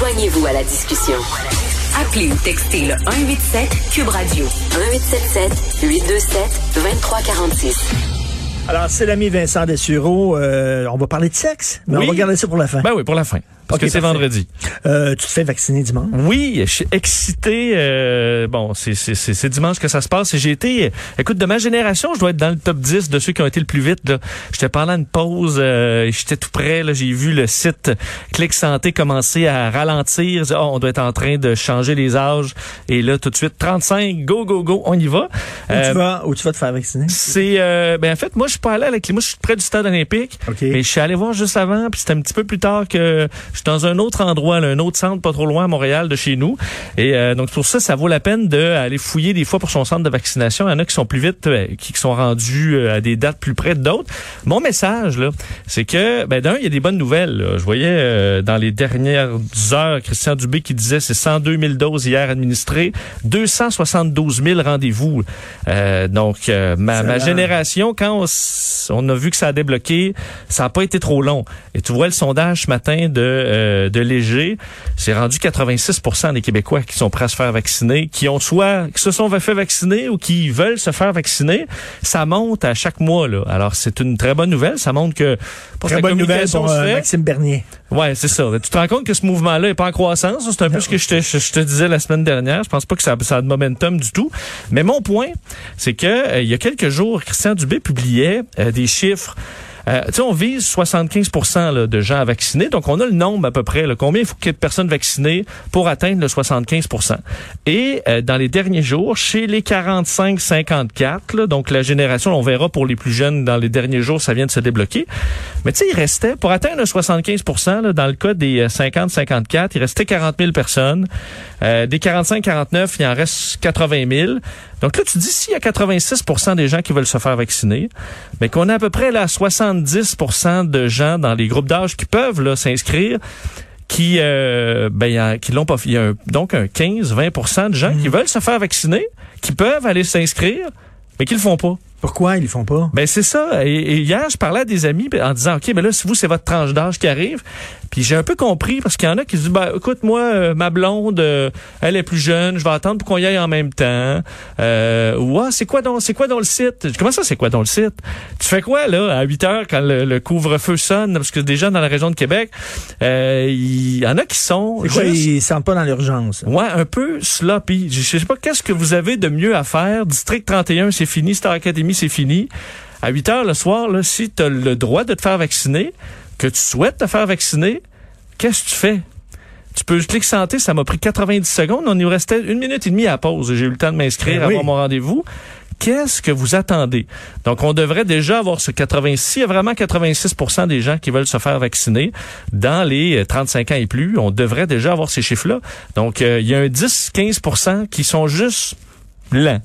Joignez-vous à la discussion. Appelez ou textez le 187 Cube Radio 1877 827 2346. Alors, c'est l'ami Vincent Dessureau. Euh, on va parler de sexe, mais Oui. on va garder ça pour la fin. Ben oui, pour la fin. Parce que c'est vendredi. Euh, tu te fais vacciner dimanche? Oui, je suis excité. euh, bon, c'est c'est- c'est- c'est dimanche que ça se passe. Et j'ai été, écoute, de ma génération, je dois être dans le top 10 de ceux qui ont été le plus vite. là. J'étais pendant une pause, euh, et j'étais tout près. là. J'ai vu le site Clic Santé commencer à ralentir. Oh, on doit être en train de changer les âges. Et là, tout de suite, 35, go, go, go, on y va. Où, Euh, tu vas, où tu vas te faire vacciner? c'est euh, ben en fait moi je suis pas allé avec les moi je suis près du stade olympique OK. mais je suis allé voir juste avant puis c'était un petit peu plus tard que je suis dans un autre endroit là, un autre centre pas trop loin à Montréal de chez nous. Et euh, donc pour ça ça vaut la peine d'aller fouiller des fois pour son centre de vaccination. Il y en a qui sont plus vite euh, qui sont rendus euh, à des dates plus près d'autres. Mon message là c'est que ben d'un il y a des bonnes nouvelles là. je voyais euh, dans les dernières heures Christian Dubé qui disait c'est 102 000 doses hier administrées 272 000 rendez-vous. Euh, donc euh, ma, ma génération quand on, on a vu que ça a débloqué ça n'a pas été trop long. Et tu vois le sondage ce matin de euh, de Léger c'est rendu 86% des Québécois qui sont prêts à se faire vacciner qui ont soit qui se sont fait vacciner ou qui veulent se faire vacciner ça monte à chaque mois là alors c'est une très bonne nouvelle ça montre que Très bonne nouvelle pour euh, fait. Maxime Bernier. Ouais, c'est ça. Tu te rends compte que ce mouvement-là est pas en croissance? C'est un peu ce que je te, je, je te disais la semaine dernière. Je pense pas que ça, ça a de momentum du tout. Mais mon point, c'est que euh, il y a quelques jours, Christian Dubé publiait des chiffres. Euh, on vise 75 là, de gens à vacciner. Donc, on a le nombre à peu près. Là, combien il faut qu'il y ait de personnes vaccinées pour atteindre le 75% Et euh, dans les derniers jours, chez les 45-54, là, donc la génération, on verra pour les plus jeunes, dans les derniers jours, ça vient de se débloquer. Mais tu sais, il restait, pour atteindre le 75 là, dans le cas des euh, 50-54, il restait 40 000 personnes. Euh, des 45-49, il en reste 80 000. Donc là, tu dis, s'il y a 86% des gens qui veulent se faire vacciner, mais qu'on a à peu près là 70 de gens dans les groupes d'âge qui peuvent s'inscrire, qui euh, ben, il y a- qui l'ont pas fait. Il y a un- donc un 15-20% de gens qui veulent se faire vacciner, qui peuvent aller s'inscrire, mais qui le font pas. Pourquoi ils le font pas? Ben c'est ça. Et, et hier, je parlais à des amis ben, en disant, ok, ben là, si vous c'est votre tranche d'âge qui arrive, puis j'ai un peu compris parce qu'il y en a qui se disent, ben écoute, moi, euh, ma blonde, euh, elle est plus jeune, je vais attendre pour qu'on y aille en même temps. Euh, ou ah, c'est quoi donc, c'est quoi dans le site? Comment ça, c'est quoi dans le site? Tu fais quoi là à 8 heures quand le, le couvre-feu sonne? Parce que déjà dans la région de Québec, euh, il y en a qui sont quoi, juste- ils sentent pas dans l'urgence? Ouais, un peu sloppy. Je je sais pas qu'est-ce que vous avez de mieux à faire? District 31, c'est fini. Star Academy, c'est fini. À 8 heures le soir, là, si tu as le droit de te faire vacciner, que tu souhaites te faire vacciner, qu'est-ce que tu fais? Tu peux clic santé, ça m'a pris 90 secondes. On y restait une minute et demie à la pause. J'ai eu le temps de m'inscrire, Ben oui. avoir mon rendez-vous. Qu'est-ce que vous attendez? Donc, on devrait déjà avoir ce 86, il y a vraiment 86% des gens qui veulent se faire vacciner dans les euh, 35 ans et plus. On devrait déjà avoir ces chiffres-là. Donc, euh, il y a un 10-15% qui sont juste lents.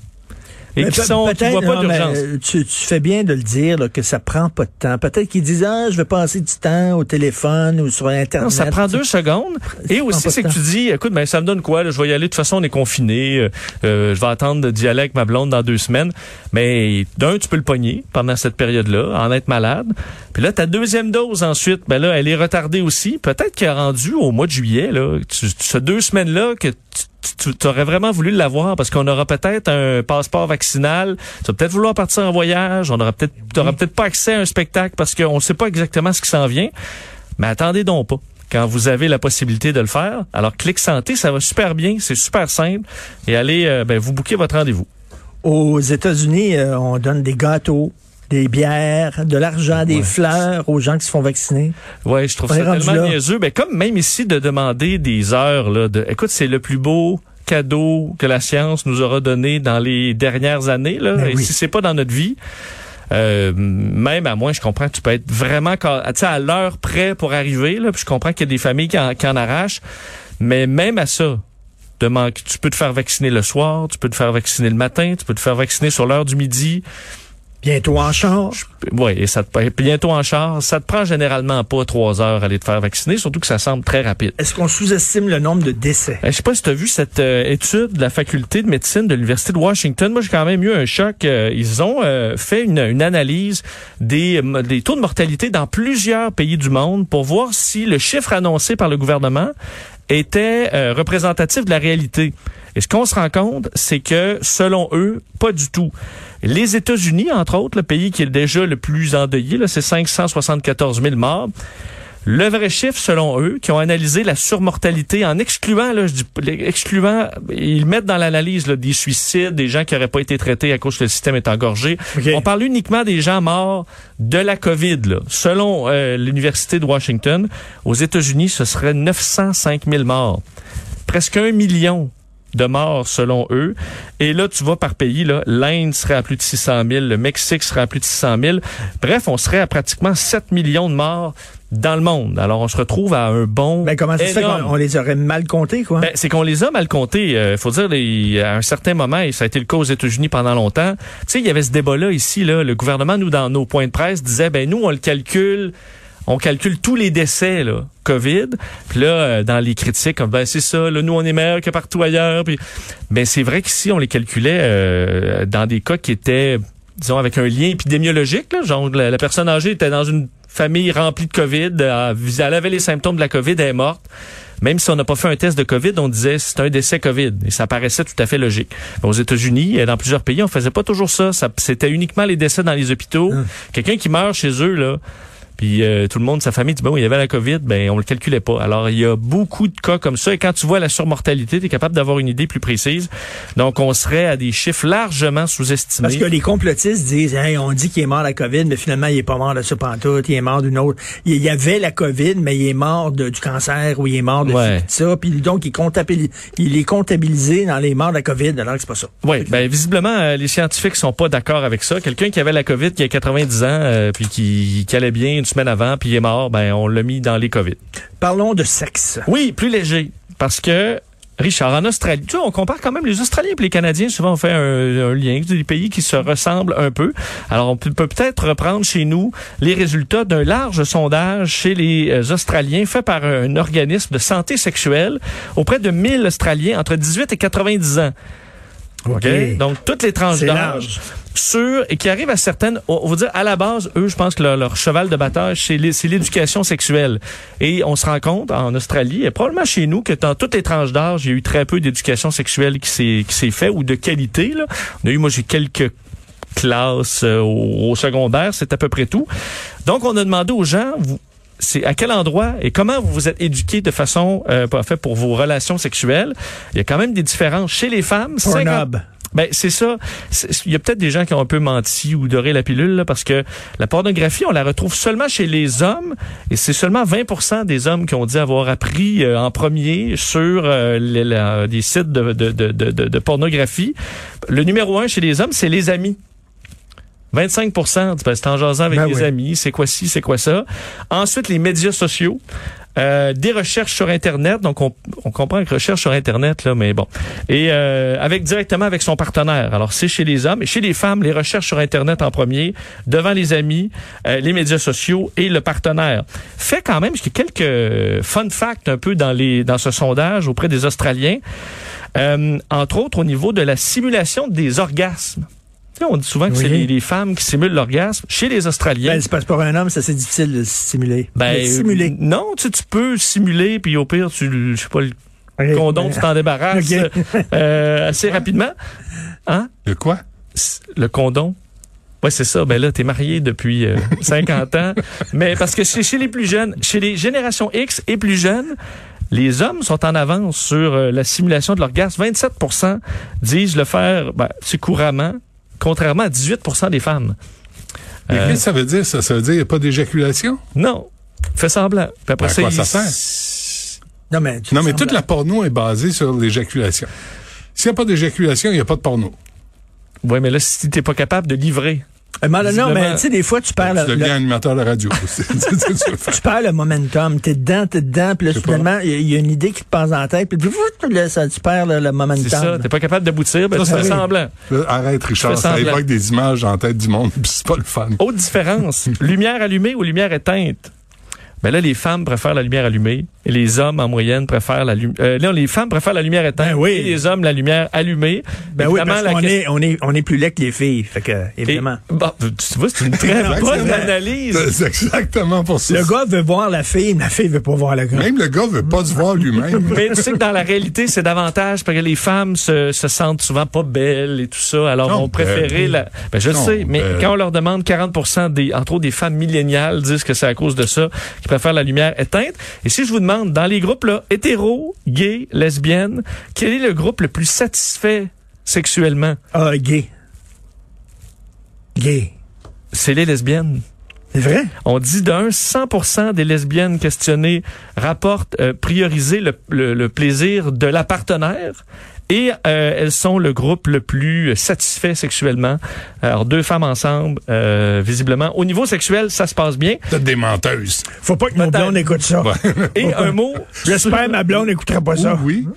Et Mais qui sont, qui peut-être, voient pas d'urgence. euh, tu, tu fais bien de le dire, là, que ça prend pas de temps. Peut-être qu'ils disent, ah, je vais passer du temps au téléphone ou sur Internet. Non, ça prend deux secondes. Et aussi, c'est que tu dis, écoute, ben, ça me donne quoi? là? je vais y aller. De toute façon, on est confiné. Euh, euh, je vais attendre d'y aller avec ma blonde dans deux semaines. Mais d'un, tu peux le pogner pendant cette période-là, en être malade. Puis là, ta deuxième dose ensuite, ben là, elle est retardée aussi. Peut-être qu'elle est rendue au mois de juillet, là. Tu, tu- ces deux semaines-là que tu, tu aurais vraiment voulu l'avoir parce qu'on aura peut-être un passeport vaccinal. Tu vas peut-être vouloir partir en voyage. On aura peut-être, t'auras peut-être pas accès à un spectacle parce qu'on ne sait pas exactement ce qui s'en vient. Mais attendez donc pas. Quand vous avez la possibilité de le faire, alors Clic Santé, ça va super bien, c'est super simple. Et allez, euh, ben, vous bouquez votre rendez-vous. Aux États-Unis, euh, on donne des gâteaux, des bières, de l'argent, des Ouais. fleurs aux gens qui se font vacciner. Ouais, je trouve On ça tellement niaiseux. Ben, comme même ici de demander des heures là, de, écoute, c'est le plus beau cadeau que la science nous aura donné dans les dernières années. Là. Ben Et oui. si c'est pas dans notre vie, euh, même à moi, je comprends que tu peux être vraiment à l'heure près pour arriver. Là, puis je comprends qu'il y a des familles qui en, qui en arrachent. Mais même à ça, de tu peux te faire vacciner le soir, tu peux te faire vacciner le matin, tu peux te faire vacciner sur l'heure du midi. Bientôt en charge. Oui, et ça te bientôt en charge. Ça te prend généralement pas trois heures à aller te faire vacciner, surtout que ça semble très rapide. Est-ce qu'on sous-estime le nombre de décès? Euh, Je sais pas si tu as vu cette euh, étude de la faculté de médecine de l'Université de Washington. Moi, j'ai quand même eu un choc. Euh, ils ont euh, fait une, une analyse des, des taux de mortalité dans plusieurs pays du monde pour voir si le chiffre annoncé par le gouvernement était euh, représentatif de la réalité. Et ce qu'on se rend compte, c'est que selon eux, pas du tout. Les États-Unis, entre autres, le pays qui est déjà le plus endeuillé, c'est 574 000 morts. Le vrai chiffre, selon eux, qui ont analysé la surmortalité en excluant, là, je dis, excluant, ils mettent dans l'analyse des suicides, des gens qui n'auraient pas été traités à cause que le système est engorgé. On parle uniquement des gens morts de la COVID. Là. Selon euh, l'Université de Washington, aux États-Unis, ce serait 905 000 morts. Presque un million de morts selon eux. Et là, tu vois par pays, là, l'Inde serait à plus de 600 000, le Mexique serait à plus de 600 000. Bref, on serait à pratiquement 7 millions de morts dans le monde. Alors, on se retrouve à un bon. Ben, comment ça se fait qu'on les aurait mal comptés, quoi? Ben, c'est qu'on les a mal comptés. Il euh, faut dire, à un certain moment, et ça a été le cas aux États-Unis pendant longtemps, tu sais, il y avait ce débat-là ici, là. Le gouvernement, nous, dans nos points de presse, disait, ben, nous, on le calcule on calcule tous les décès là, COVID. Puis là, euh, dans les critiques, ben c'est ça, là, nous on est meilleur que partout ailleurs. Puis, ben c'est vrai qu'ici on les calculait euh, dans des cas qui étaient, disons, avec un lien épidémiologique. Là, genre la, personne âgée était dans une famille remplie de COVID, elle avait les symptômes de la COVID, elle est morte. Même si on n'a pas fait un test de COVID, on disait c'est un décès COVID. Et ça paraissait tout à fait logique. Aux États-Unis et dans plusieurs pays, on faisait pas toujours ça. ça C'était uniquement les décès dans les hôpitaux. Hein. Quelqu'un qui meurt chez eux, là, puis euh, tout le monde, sa famille dit, bon, il y avait la COVID, ben on le calculait pas. Alors, il y a beaucoup de cas comme ça. Et quand tu vois la surmortalité, tu es capable d'avoir une idée plus précise. Donc, on serait à des chiffres largement sous-estimés. Parce que les complotistes disent, hey, on dit qu'il est mort de la COVID, mais finalement, il est pas mort de ça pantoute, il est mort d'une autre. Il y avait la COVID, mais il est mort de, du cancer ou il est mort de ça. Puis donc, il est comptabilisé dans les morts de la COVID, alors que c'est pas ça. Oui, ben visiblement, euh, les scientifiques sont pas d'accord avec ça. Quelqu'un qui avait la COVID, qui a 90 ans, euh, puis qui, qui allait bien semaine avant, puis il est mort, ben on l'a mis dans les COVID. Parlons de sexe. Oui, plus léger, parce que Richard, en Australie, tu vois, on compare quand même les Australiens et les Canadiens. Souvent, on fait un, un lien des pays qui se ressemblent un peu. Alors, on peut peut-être reprendre chez nous les résultats d'un large sondage chez les euh, Australiens fait par un organisme de santé sexuelle auprès de 1000 Australiens entre 18 et 90 ans. OK? Donc, toutes les tranches d'âge sur et qui arrivent à certaines, on va dire à la base, eux, je pense que leur, cheval de bataille, c'est l'éducation sexuelle. Et on se rend compte en Australie, et probablement chez nous, que dans toutes les tranches d'âge, il y a eu très peu d'éducation sexuelle qui s'est qui s'est fait ou de qualité. Là. On a eu, moi, j'ai quelques classes euh, au, secondaire, c'est à peu près tout. Donc, on a demandé aux gens, vous, c'est à quel endroit et comment vous vous êtes éduqué de façon euh, fait pour vos relations sexuelles. Il y a quand même des différences chez les femmes. Ben c'est ça. Il y a peut-être des gens qui ont un peu menti ou doré la pilule parce que la pornographie, on la retrouve seulement chez les hommes et c'est seulement 20% des hommes qui ont dit avoir appris euh, en premier sur euh, des sites de, de, de, de, pornographie. Le numéro un chez les hommes, c'est les amis. 25% c'est en jasant avec ben les amis, c'est quoi ci, c'est quoi ça. Ensuite, les médias sociaux. Euh, des recherches sur Internet. Donc, on, on comprend que recherche sur Internet, là, mais bon. Et euh, avec directement avec son partenaire. Alors, c'est chez les hommes et chez les femmes, les recherches sur Internet en premier, devant les amis, euh, les médias sociaux et le partenaire. Fait quand même, qu'il y a quelques fun facts un peu dans les dans ce sondage auprès des Australiens. entre autres, au niveau de la simulation des orgasmes on dit souvent que c'est les, femmes qui simulent l'orgasme. Chez les Australiens. Ben, c'est pas pour un homme, ça c'est difficile de simuler. Ben, simuler. non, tu, tu peux simuler, puis au pire, tu, je sais pas, le condom, tu t'en débarrasses euh, assez rapidement. Hein? Le quoi? Le condom. Ouais, c'est ça. Ben là, t'es marié depuis 50 euh, ans. Mais parce que chez, chez les plus jeunes, chez les générations X et plus jeunes, les hommes sont en avance sur euh, la simulation de l'orgasme. 27% disent le faire ben, c'est couramment contrairement à 18% des femmes. Mais qu'est-ce que ça veut dire, ça? Ça veut dire qu'il n'y a pas d'éjaculation? Non. Fais semblant. Puis après, à quoi ça sert? Non, mais, non, mais toute la porno est basée sur l'éjaculation. S'il n'y a pas d'éjaculation, il n'y a pas de porno. Oui, mais là, si tu n'es pas capable de livrer euh, non, mais tu sais, des fois, tu perds tu le... deviens animateur de radio. tu perds le momentum. T'es dedans, t'es dedans, puis là, finalement, il y, a une idée qui te passe dans la tête, puis là, ça, tu perds le, momentum. C'est ça, t'es pas capable d'aboutir, ben, tu fais semblant. Arrête, Richard, ça évoque des images en tête du monde, puis c'est pas le fun. Autre différence, lumière allumée ou lumière éteinte? Ben là, les femmes préfèrent la lumière allumée et les hommes, en moyenne, préfèrent la lumière... Euh, là, les femmes préfèrent la lumière éteinte Ben oui. et les hommes, la lumière allumée. Ben oui, Évidemment, parce la qu'on est, on est, on est plus laid que les filles. Fait que, évidemment. Et- bon, tu vois, c'est une très bonne analyse. C'est exactement pour ça. Le gars veut voir la fille, mais la fille veut pas voir le gars. Même le gars veut pas se voir lui-même. Mais tu sais que dans la réalité, c'est davantage parce que les femmes se, se sentent souvent pas belles et tout ça. Alors, Non, on préférait belles. la. Ben, je Non, sais, mais belles. quand on leur demande 40 des, entre autres des femmes milléniales disent que c'est à cause de ça qu'ils préfèrent la lumière éteinte. Et si je vous demande, dans les groupes là, hétéros, gays, lesbiennes, quel est le groupe le plus satisfait sexuellement? Ah, gay. Gay. C'est les lesbiennes. C'est vrai? On dit d'un 100% des lesbiennes questionnées rapportent euh, prioriser le, le- le plaisir de la partenaire et euh, elles sont le groupe le plus satisfait sexuellement. Alors deux femmes ensemble, euh, visiblement au niveau sexuel, ça se passe bien. T'as des menteuses. Faut pas que nos Peut-être. blondes écoutent ça. Et un mot J'espère que ma blonde n'écoutera pas ça. Oui.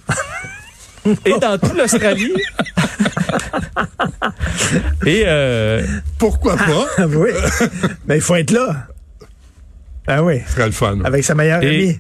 et dans toute l'Australie. et euh, Pourquoi pas? Ah oui. Mais il faut être là. Ah oui. Ce serait le fun. Avec sa meilleure Et- amie.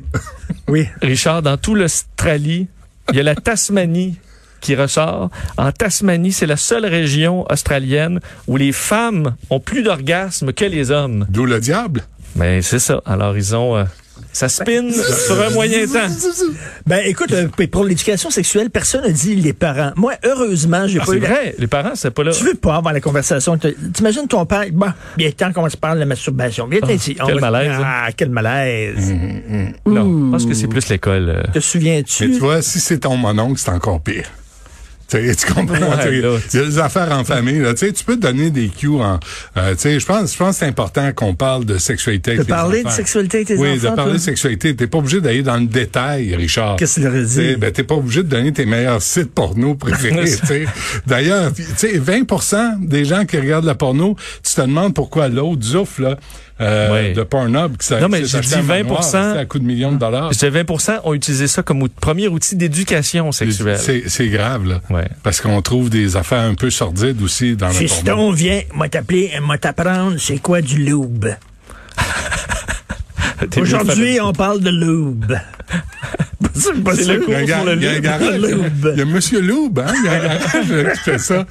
Oui. Richard, dans toute l'Australie, il y a la Tasmanie qui ressort. En Tasmanie, c'est la seule région australienne où les femmes ont plus d'orgasme que les hommes. D'où le diable. Mais c'est ça. Alors, ils ont... euh, ça spin sur un moyen temps. Ben écoute, euh, pour l'éducation sexuelle, personne n'a dit les parents. Moi, heureusement, j'ai Ah, pas c'est la- vrai, les parents, c'est pas là. Tu veux pas avoir la conversation. T'imagines ton père, bon, bien temps qu'on se parle de la masturbation. Viens Ah, ici. Quel va- malaise, hein. Ah, quel malaise. Non, je pense que c'est plus l'école. euh. Te Mais souviens-tu? tu vois, si c'est ton mononcle, c'est encore pire. Tu sais, tu comprends? Ouais, Il y a des affaires en famille. Là. Tu sais, tu peux te donner des cues en. euh, tu sais, je pense, je pense que c'est important qu'on parle de sexualité De parler de sexualité avec tes oui, enfants, de parler toi? de sexualité. T'es pas obligé d'aller dans le détail, Richard. Qu'est-ce qu'il aurait dit? Tu sais, Ben, t'es pas obligé de donner tes meilleurs sites porno préférés. tu sais. D'ailleurs, tu sais, 20% des gens qui regardent la porno, tu te demandes pourquoi l'autre zouf, là, euh, Ouais. de Pornhub, qui s'est Non, mais j'ai dit un manoir, 20%. c'est à coup de millions de dollars. Je dis 20% ont utilisé ça comme premier outil d'éducation sexuelle. C'est c'est grave, là. Ouais. Parce qu'on trouve des affaires un peu sordides aussi dans le porno. Fiston, viens, moi t'appeler, moi t'apprendre, c'est quoi du lube? Aujourd'hui, on parle de lube. c'est C'est le Il y a pour le il y a un lube. garage, Lube. il y a Monsieur Loube, hein? Il y a un garage qui fait ça.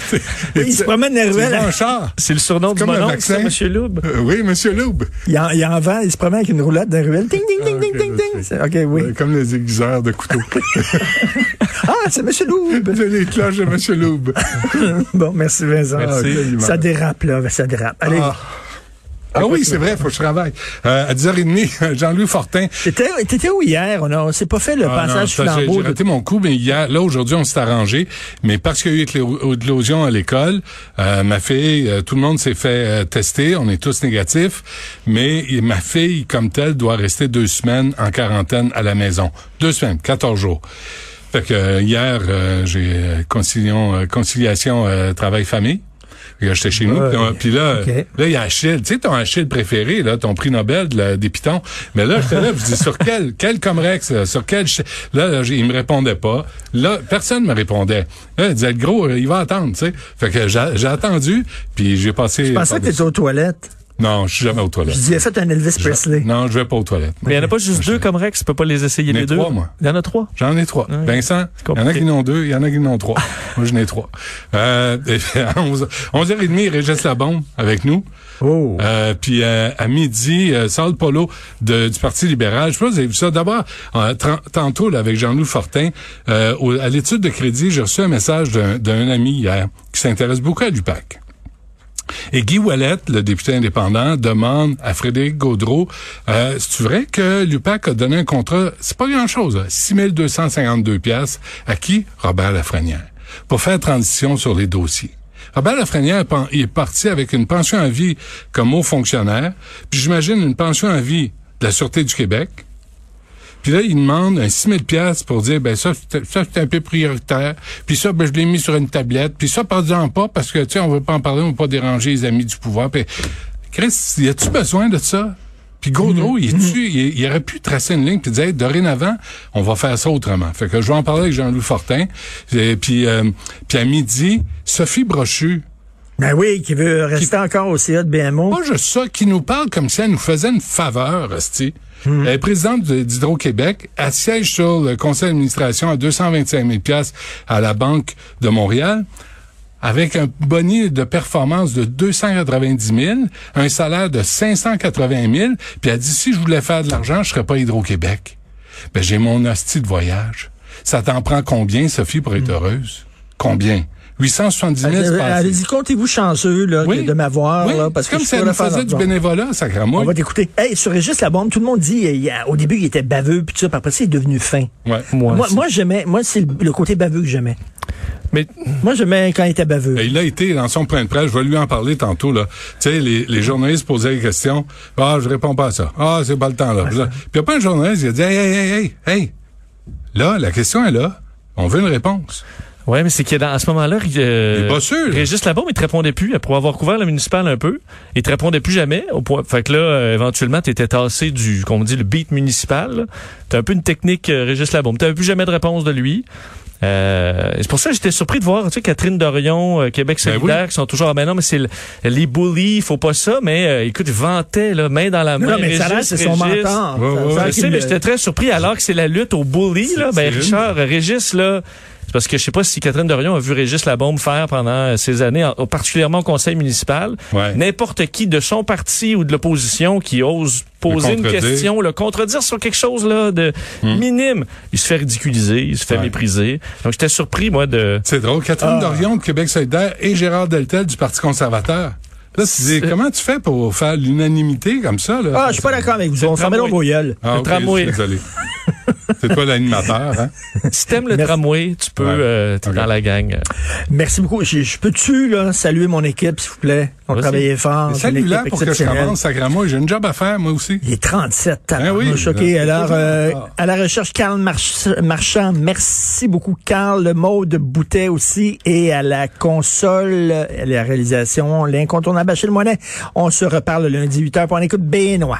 Il se promène dans la Tu ruelle. vas en char. C'est le surnom du mononcle, vaccin. Monsieur Loub? Euh, oui, Monsieur Loube. Il en, il en vend, il se promène avec une roulette dans la ruelle. Ding, ding, ding, ding, Ah, ding, ding. C'est- OK, oui. Comme les aiguiseurs de couteaux. Ah, c'est Monsieur Loube. J'ai les cloches de Monsieur Loube. bon, merci Vincent. Merci. Ah. Ça dérape, là, ça dérape. Allez, Ah. Ah oui, c'est vrai, faut que je travaille. Euh, à 10h30, Jean-Louis Fortin. t'étais t'étais où hier? On a- on s'est pas fait le Ah, passage j'ai- flambeau. J'ai de- raté mon coup, mais hier, là, aujourd'hui, on s'est arrangé. Mais parce qu'il y a eu éclo- éclosion à l'école, euh, ma fille, euh, tout le monde s'est fait euh, tester. On est tous négatifs. Mais ma fille, comme telle, doit rester deux semaines en quarantaine à la maison. Deux semaines, 14 jours. Fait que euh, hier, euh, j'ai euh, conciliation, euh, conciliation euh, travail-famille. J'étais chez nous. Puis, là, Ok. là, il y a Achille. Tu sais, ton Achille préféré, là, ton prix Nobel de la- des pitons. Mais là, j'étais là, je dis, sur quel, quel Comrex, là, sur quel, là, là, il me répondait pas. Là, personne me répondait. Là, il disait, le gros, il va attendre, tu sais. Fait que j'ai j'ai attendu, puis j'ai passé. Je pensais que t'étais aux toilettes. Non, je suis jamais aux Je toilettes. disais, faites un Elvis Presley. Non, je vais pas aux toilettes. Mais il n'y en a pas juste deux comme Rex, tu peux pas les essayer Il y en a les deux. trois, moi. Il y en a trois. J'en ai trois. Oui. Vincent, il y en a qui en ont deux, il y en a qui en ont trois. Moi, j'en ai trois. Euh, et puis à 11, 11h30, Régis Labombe avec nous. Oh. Euh, puis euh, à midi, euh, Saul Polo de, du Parti libéral. Je sais pas si vous avez vu ça. D'abord, euh, tantôt là, avec Jean-Louis Fortin, euh, au- à l'étude de crédit, j'ai reçu un message d'un d'un ami hier qui s'intéresse beaucoup à l'UPAC. Et Guy Wallet, le député indépendant, demande à Frédéric Gaudreau, euh, c'est vrai que l'UPAC a donné un contrat, c'est pas grand-chose, 6252 pièces à qui? Robert Lafrenière, pour faire transition sur les dossiers. Robert Lafrenière est parti avec une pension à vie comme haut fonctionnaire, puis j'imagine une pension à vie de la Sûreté du Québec, puis là, il demande un 6 000 pièces pour dire, ben ça, ça c'est un peu prioritaire. Puis ça, ben je l'ai mis sur une tablette. Puis ça, parle-en pas parce que, tu sais, on veut pas en parler, on veut pas déranger les amis du pouvoir. Puis, Chris, y a-tu besoin de ça? Puis Gaudreau, il, est-tu- il, il aurait pu tracer une ligne puis dire, hey, dorénavant, on va faire ça autrement. Fait que je vais en parler avec Jean-Louis Fortin. Et puis, euh, puis à midi, Sophie Brochu, Ben oui, qui veut rester encore au CA de BMO. Pas juste ça, qui nous parle comme si elle nous faisait une faveur, Rusty. Elle est présidente d'Hydro-Québec. Elle siège sur le conseil d'administration à 225 000 à la Banque de Montréal avec un bonus de performance de 290 000, un salaire de 580 000, puis elle dit, si je voulais faire de l'argent, je serais pas Hydro-Québec. Ben, j'ai mon hostie de voyage. Ça t'en prend combien, Sophie, pour être heureuse? Combien? 870 000 Allez-y, comptez-vous chanceux là, de m'avoir. Oui. Là, parce comme que si elle faisait du bénévolat, sacrément. On va t'écouter. Hey, sur Régis Labombe, tout le monde dit, il a, au début, il était baveux, puis tout ça, puis après, c'est devenu fin. Ouais. Moi, moi, moi j'aimais, moi, c'est le, le, côté baveux que j'aimais. Mais moi, j'aimais quand il était baveux. Ben, il a été dans son point de presse. Je vais lui en parler tantôt. Là, tu sais, les, les journalistes posaient des questions. Ah, je réponds pas à ça. Ah, c'est pas le temps là. Puis il y a pas un journaliste qui a dit, hey, hey, hey, hey, hey. Là, la question est là. On veut une réponse. Oui, mais c'est qu'à à ce moment-là, euh. Régis Labaume, il te répondait plus. Après avoir couvert le municipal un peu, il te répondait plus jamais. Au point, fait que là, euh, éventuellement, tu étais tassé du, qu'on dit, le beat municipal. T'as un peu une technique euh, Régis Labaume. T'avais plus jamais de réponse de lui. Euh, c'est pour ça que j'étais surpris de voir, tu sais, Catherine Dorion, euh, Québec solidaire, ben oui. qui sont toujours, ah ben non, mais c'est le- les bullies, faut pas ça, mais euh, écoute, vantait, là, main dans la main. Non, mais ça Régis, c'est son mentor. Ouais, Ça- ouais, ça Je sais, mais j'étais très surpris alors que c'est la lutte au bully, là. Ben, Richard, Régis, là, c'est parce que je sais pas si Catherine Dorion a vu Régis Labombe faire pendant euh, ces années, en- particulièrement au conseil municipal. Ouais. N'importe qui de son parti ou de l'opposition qui ose poser une question, le contredire sur quelque chose là de minime, il se fait ridiculiser, il se fait Hmm. Ouais. mépriser. Donc j'étais surpris moi de C'est drôle. Catherine Dorion de Québec solidaire et Gérard Deltel du Parti conservateur. Là, tu comment tu fais pour faire l'unanimité comme ça? Là? Ah, je suis pas d'accord avec vous. On s'en met dans vos gueules. Ah, Le ok, tramway. je suis désolé. C'est toi l'animateur, hein? si t'aimes le Merci. tramway, tu peux Ouais. euh, t'es dans la gang. Merci beaucoup. Je, je peux-tu là, saluer mon équipe, s'il vous plaît? On Vas-y. travaillait fort. Salut-là pour que je commence, sacrément. J'ai une job à faire, moi aussi. Il est 37. Ben oui, choqué. Alors, euh, à la recherche, Carl March- Marchand. Merci beaucoup, Carl. Le mot de Boutet aussi. Et à la console, à la réalisation, l'incontournable Achille Moinet. On se reparle le lundi 8h pour on écoute Benoît.